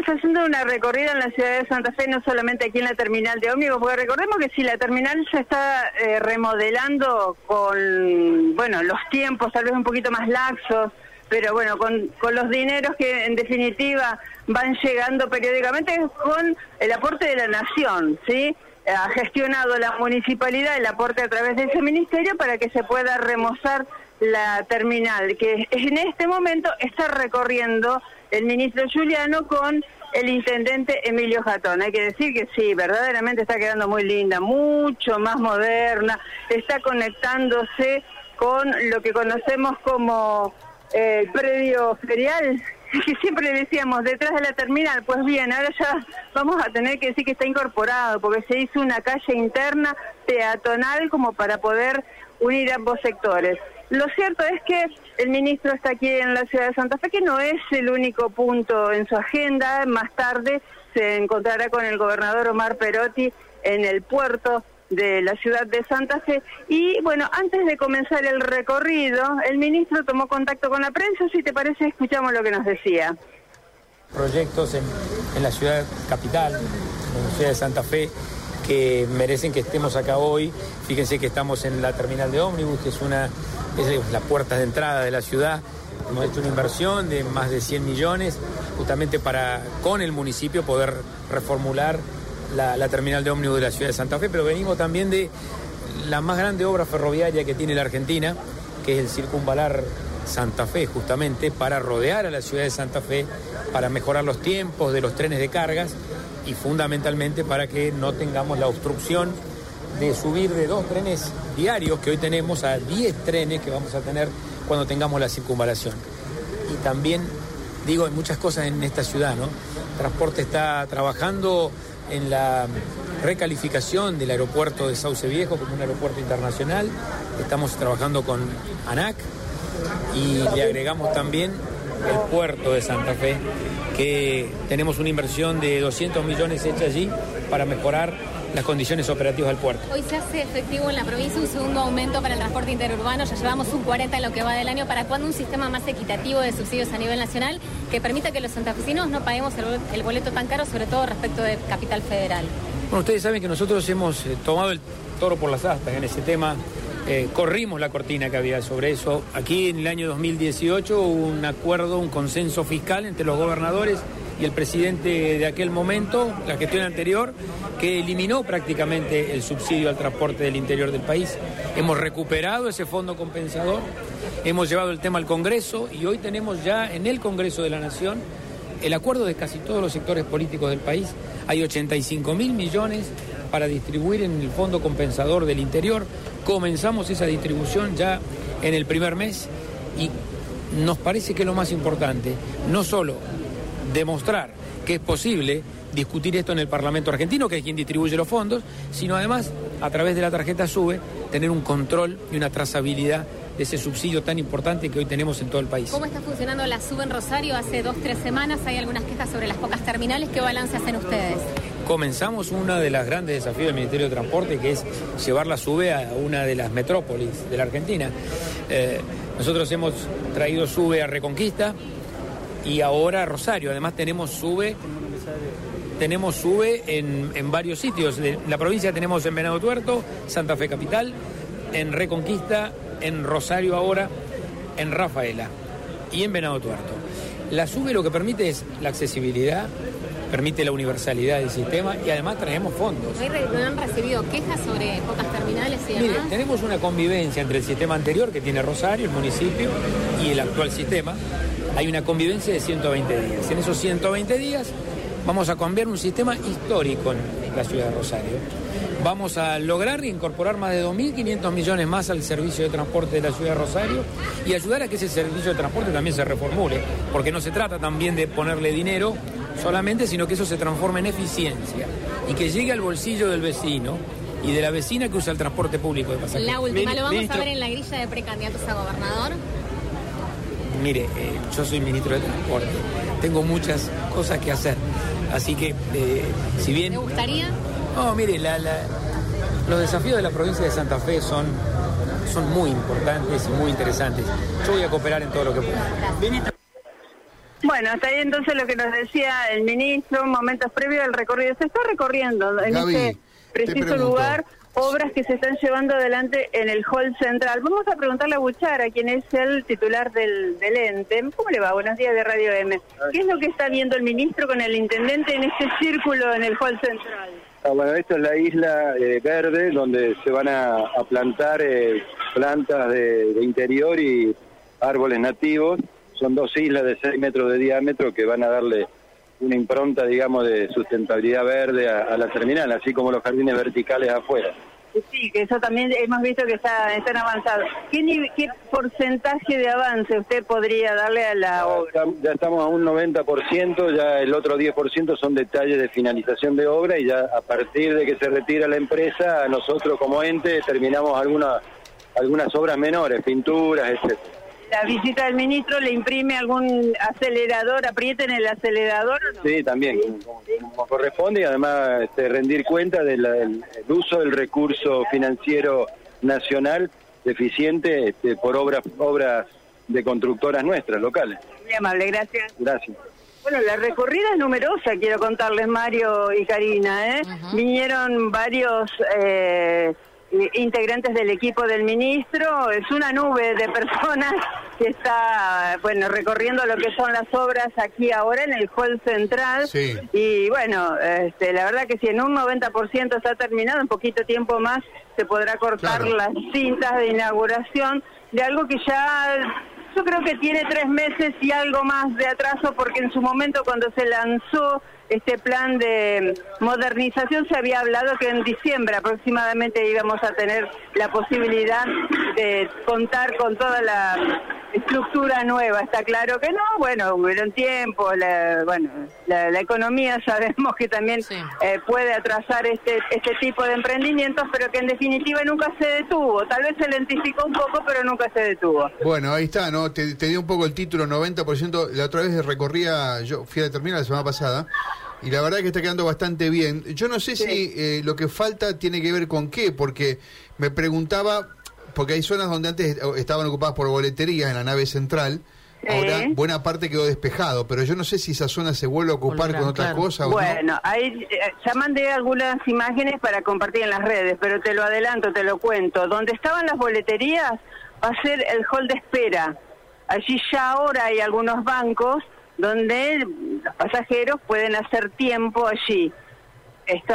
estamos haciendo una recorrida en la ciudad de Santa Fe, no solamente aquí en la terminal de ómnibus, porque recordemos que si la terminal se está eh, remodelando con, bueno, los tiempos tal vez un poquito más laxos, pero bueno, con, con los dineros que en definitiva van llegando periódicamente con el aporte de la nación, ¿sí? Ha gestionado la municipalidad el aporte a través de ese ministerio para que se pueda remozar la terminal, que en este momento está recorriendo el ministro Juliano con el intendente Emilio Jatón. Hay que decir que sí, verdaderamente está quedando muy linda, mucho más moderna, está conectándose con lo que conocemos como el eh, predio ferial, que siempre decíamos detrás de la terminal, pues bien, ahora ya vamos a tener que decir que está incorporado, porque se hizo una calle interna peatonal como para poder unir ambos sectores. Lo cierto es que el ministro está aquí en la ciudad de Santa Fe, que no es el único punto en su agenda. Más tarde se encontrará con el gobernador Omar Perotti en el puerto de la ciudad de Santa Fe. Y bueno, antes de comenzar el recorrido, el ministro tomó contacto con la prensa. Si te parece, escuchamos lo que nos decía. Proyectos en, la ciudad capital, en la ciudad de Santa Fe, que merecen que estemos acá hoy. Fíjense que estamos en la terminal de ómnibus, que es una es la puerta de entrada de la ciudad. Hemos hecho una inversión de más de 100 millones justamente para con el municipio poder reformular la, terminal de ómnibus de la ciudad de Santa Fe, pero venimos también de la más grande obra ferroviaria que tiene la Argentina, que es el circunvalar Santa Fe, justamente para rodear a la ciudad de Santa Fe, para mejorar los tiempos de los trenes de cargas y fundamentalmente para que no tengamos la obstrucción de subir de dos trenes diarios que hoy tenemos a 10 trenes que vamos a tener cuando tengamos la circunvalación. Y también, digo, hay muchas cosas en esta ciudad, ¿no? transporte está trabajando en la recalificación del aeropuerto de Sauce Viejo como un aeropuerto internacional. Estamos trabajando con ANAC y le agregamos también el puerto de Santa Fe, que tenemos una inversión de 200 millones hecha allí para mejorar las condiciones operativas del puerto. Hoy se hace efectivo en la provincia un segundo aumento para el transporte interurbano, ya llevamos un 40 en lo que va del año. ¿Para cuándo un sistema más equitativo de subsidios a nivel nacional que permita que los santafesinos no paguemos el, boleto tan caro, sobre todo respecto de Capital Federal? Bueno, ustedes saben que nosotros hemos eh, tomado el toro por las astas en ese tema. Eh, corrimos la cortina que había sobre eso. Aquí en el año 2018 hubo un acuerdo, un consenso fiscal entre los gobernadores y el presidente de aquel momento, la gestión anterior, que eliminó prácticamente el subsidio al transporte del interior del país. Hemos recuperado ese fondo compensador, hemos llevado el tema al Congreso y hoy tenemos ya en el Congreso de la Nación el acuerdo de casi todos los sectores políticos del país. Hay 85 mil millones para distribuir en el fondo compensador del interior. Comenzamos esa distribución ya en el primer mes y nos parece que es lo más importante, no solo demostrar que es posible discutir esto en el Parlamento argentino, que es quien distribuye los fondos, sino además, a través de la tarjeta SUBE, tener un control y una trazabilidad de ese subsidio tan importante que hoy tenemos en todo el país. ¿Cómo está funcionando la SUBE en Rosario? Hace dos, tres semanas hay algunas quejas sobre las pocas terminales. ¿Qué balance hacen ustedes? Comenzamos uno de los grandes desafíos del Ministerio de Transporte, que es llevar la SUBE a una de las metrópolis de la Argentina. Eh, nosotros hemos traído SUBE a Reconquista, y ahora Rosario. Además tenemos sube tenemos sube en, en varios sitios. En la provincia tenemos en Venado Tuerto, Santa Fe Capital, en Reconquista, en Rosario ahora, en Rafaela y en Venado Tuerto. La sube lo que permite es la accesibilidad, permite la universalidad del sistema y además traemos fondos. ¿No han recibido quejas sobre pocas terminales y demás? Mire, tenemos una convivencia entre el sistema anterior que tiene Rosario, el municipio, y el actual sistema hay una convivencia de 120 días. En esos 120 días vamos a cambiar un sistema histórico en la ciudad de Rosario. Vamos a lograr incorporar más de 2.500 millones más al servicio de transporte de la ciudad de Rosario y ayudar a que ese servicio de transporte también se reformule, porque no se trata también de ponerle dinero solamente, sino que eso se transforme en eficiencia y que llegue al bolsillo del vecino y de la vecina que usa el transporte público de pasajeros. La última, ¿lo vamos a ver en la grilla de precandidatos a gobernador? mire, eh, yo soy ministro de Transporte, tengo muchas cosas que hacer, así que eh, si bien... ¿Me gustaría? No, mire, los desafíos de la provincia de Santa Fe son, son muy importantes y muy interesantes. Yo voy a cooperar en todo lo que pueda. Bueno, hasta ahí entonces lo que nos decía el ministro, momentos previos al recorrido. Se está recorriendo en este preciso lugar obras que se están llevando adelante en el hall central. Vamos a preguntarle a Buchara, quien es el titular del, del ente. ¿Cómo le va? Buenos días de Radio M. ¿Qué es lo que está viendo el ministro con el intendente en este círculo en el hall central? Ah, bueno, esta es la isla eh, verde donde se van a, plantar eh, plantas de, interior y árboles nativos. Son dos islas de 6 metros de diámetro que van a darle una impronta, digamos, de sustentabilidad verde a, la terminal, así como los jardines verticales afuera. Sí, que eso también hemos visto que está, están avanzados. ¿Qué, ¿Qué porcentaje de avance usted podría darle a la obra? Ya estamos a un 90%, ya el otro 10% son detalles de finalización de obra y ya a partir de que se retira la empresa, nosotros como ente terminamos algunas algunas obras menores, pinturas, etcétera la visita del ministro le imprime algún acelerador, aprieten el acelerador. ¿o no? Sí, también, Como, corresponde y además este, rendir cuenta del uso del recurso financiero nacional deficiente este, por obras, obras de constructoras nuestras, locales. Muy amable, gracias. Gracias. Bueno, la recorrida es numerosa, quiero contarles, Mario y Karina. ¿eh? Vinieron varios... Eh, integrantes del equipo del ministro, es una nube de personas que está, bueno, recorriendo lo que son las obras aquí ahora en el hall central. Y bueno, este, la verdad que si en un 90% está terminado, en poquito tiempo más se podrá cortar las cintas de inauguración de algo que ya yo creo que tiene tres meses y algo más de atraso porque en su momento cuando se lanzó este plan de modernización se había hablado que en diciembre aproximadamente íbamos a tener la posibilidad de contar con toda la estructura nueva. Está claro que no, bueno, hubieron tiempo, la, bueno, la, economía sabemos que también eh, puede atrasar este, este tipo de emprendimientos, pero que en definitiva nunca se detuvo. Tal vez se lentificó un poco, pero nunca se detuvo. Bueno, ahí está, ¿no? Te, te dio un poco el título, 90%. La otra vez recorría, yo fui a determinar la semana pasada, y la verdad que está quedando bastante bien. Yo no sé si eh, lo que falta tiene que ver con qué, porque me preguntaba, porque hay zonas donde antes estaban ocupadas por boleterías en la nave central. Ahora buena parte quedó despejado, pero yo no sé si esa zona se vuelve a ocupar con otra cosa. bueno, ahí eh, ya mandé algunas imágenes para compartir en las redes, pero te lo adelanto, te lo cuento. Donde estaban las boleterías va a ser el hall de espera. Allí ya ahora hay algunos bancos donde los pasajeros pueden hacer tiempo allí. Esto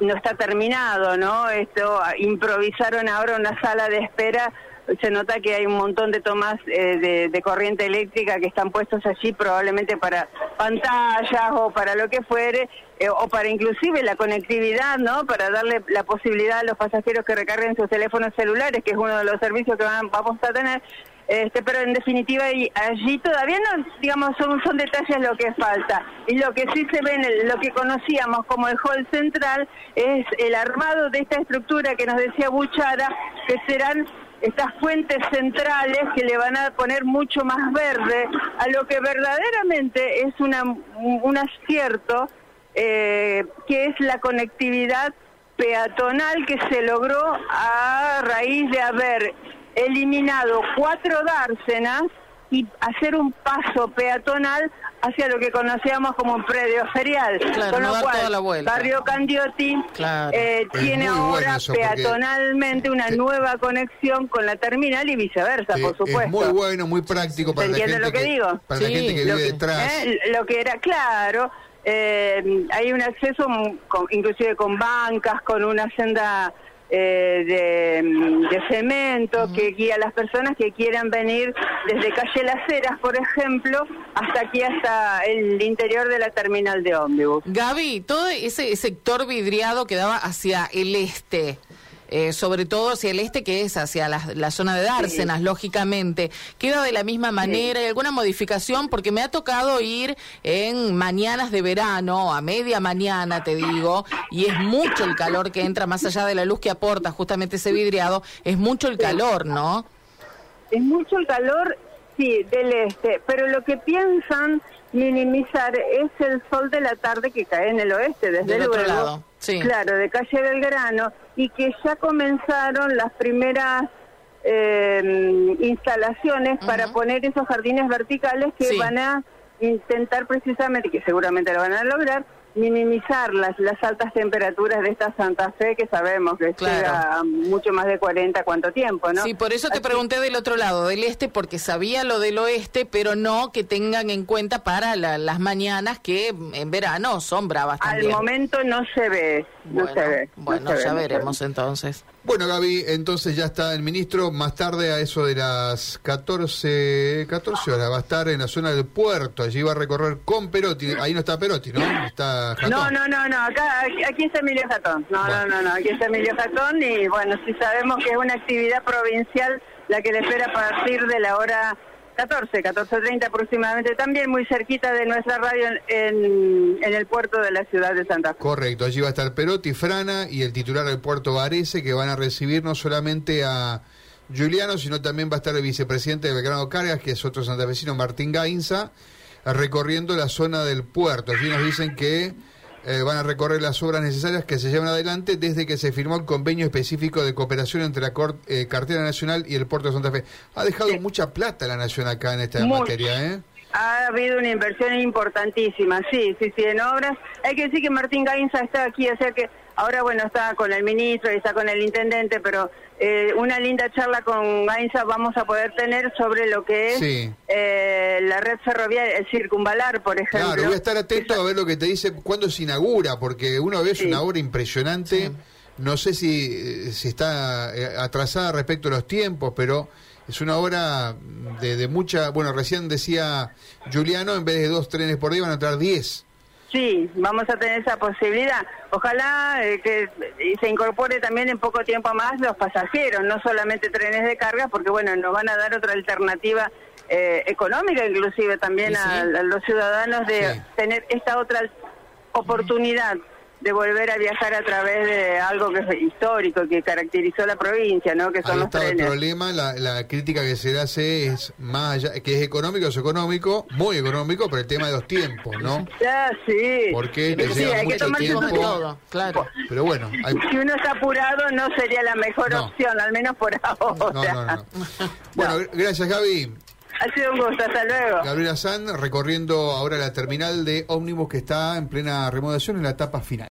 no está terminado, ¿no? Esto improvisaron ahora una sala de espera. Se nota que hay un montón de tomas eh, de, corriente eléctrica que están puestos allí probablemente para pantallas o para lo que fuere, eh, o para inclusive la conectividad, ¿no? Para darle la posibilidad a los pasajeros que recarguen sus teléfonos celulares, que es uno de los servicios que vamos a tener, este, pero en definitiva allí todavía no, digamos, son, son detalles lo que falta. Y lo que sí se ve en lo que conocíamos como el hall central es el armado de esta estructura que nos decía Buchara, que serán estas fuentes centrales que le van a poner mucho más verde a lo que verdaderamente es una, un acierto, eh, que es la conectividad peatonal que se logró a raíz de haber eliminado cuatro dársenas y hacer un paso peatonal hacia lo que conocíamos como un predio ferial. Con lo cual, Barrio Candiotti eh, tiene ahora peatonalmente una nueva conexión con la terminal y viceversa, por supuesto. Es muy bueno, muy práctico para, la gente, lo que, digo? para la gente que vive detrás. Eh, lo que era, claro, eh, hay un acceso inclusive con bancas, con una senda eh, de, cemento que guía a las personas que quieran venir desde calle Las Heras, por ejemplo, hasta aquí, hasta el interior de la terminal de ómnibus. Gaby, todo ese sector vidriado que daba hacia el este, eh, sobre todo hacia el este, que es hacia la, zona de Dársenas, lógicamente. ¿Queda de la misma manera? ¿Hay alguna modificación? Porque me ha tocado ir en mañanas de verano, a media mañana, te digo, y es mucho el calor que entra más allá de la luz que aporta justamente ese vidriado, es mucho el calor, ¿no? Es mucho el calor, sí, del este, pero lo que piensan minimizar es el sol de la tarde que cae en el oeste, desde luego. Otro lado. Claro, de calle Belgrano, y que ya comenzaron las primeras eh, instalaciones para poner esos jardines verticales que van a intentar precisamente, que seguramente lo van a lograr, minimizar las, las altas temperaturas de esta Santa Fe que sabemos que Claro. llega mucho más de 40 cuánto tiempo, ¿no? Sí, por eso te Así- pregunté del otro lado, del este, porque sabía lo del oeste, pero no que tengan en cuenta para la- las mañanas que en verano son bravas Al también. momento no se ve, no bueno, se ve. no bueno, se ve, ya no se ve. veremos entonces. Bueno, Gaby, entonces ya está el ministro. Más tarde, a eso de las 14, 14 horas, va a estar en la zona del puerto. Allí va a recorrer con Perotti. Ahí no está Perotti, ¿no? Está Jatón. No, no, no, no, acá, aquí, está Emilio Jatón. No, Bueno. no, no, no, aquí está Emilio Jatón y bueno, sí sabemos que es una actividad provincial la que le espera a partir de la hora 14, 14.30 aproximadamente, también muy cerquita de nuestra radio en, el puerto de la ciudad de Santa Fe. Correcto, allí va a estar Perotti, Frana y el titular del puerto Varese, que van a recibir no solamente a Juliano, sino también va a estar el vicepresidente de Belgrano Cargas, que es otro santafesino, Martín Gainza, recorriendo la zona del puerto. Allí nos dicen que eh, van a recorrer las obras necesarias que se llevan adelante desde que se firmó el convenio específico de cooperación entre la Cor- eh, Cartera Nacional y el puerto de Santa Fe. Ha dejado Sí. mucha plata la Nación acá en esta materia, ¿eh? Ha habido una inversión importantísima, sí, sí, sí, en obras. Hay que decir que Martín Gainza está aquí, o sea que ahora, bueno, está con el ministro y está con el intendente, pero eh, una linda charla con Gainza vamos a poder tener sobre lo que es Sí. eh, la red ferroviaria, el circunvalar, por ejemplo. Claro, voy a estar atento a ver lo que te dice cuándo se inaugura, porque uno ve es Sí. una obra impresionante. No sé si, eh, si está eh, atrasada respecto a los tiempos, pero es una obra de, de mucha. Bueno, recién decía Juliano, en vez de dos trenes por día van a entrar diez. Sí, vamos a tener esa posibilidad. Ojalá eh, que se incorpore también en poco tiempo más los pasajeros, no solamente trenes de carga, porque bueno, nos van a dar otra alternativa eh, económica, inclusive también Sí, sí. a, a los ciudadanos de Sí. tener esta otra oportunidad de volver a viajar a través de algo que es histórico, que caracterizó la provincia, ¿no? Que son Ahí los está el problema, la, la crítica que se le hace es más allá, que es económico, es económico, muy económico, pero el tema de los tiempos, ¿no? Ya, sí. Porque te Sí, lleva mucho tiempo. todo, claro. Pero bueno, hay, Si uno está apurado, no sería la mejor No. opción, al menos por ahora. no, no, no. Bueno, gracias Gaby. Ha sido un gusto, hasta luego. Gabriela San recorriendo ahora la terminal de ómnibus que está en plena remodelación en la etapa final.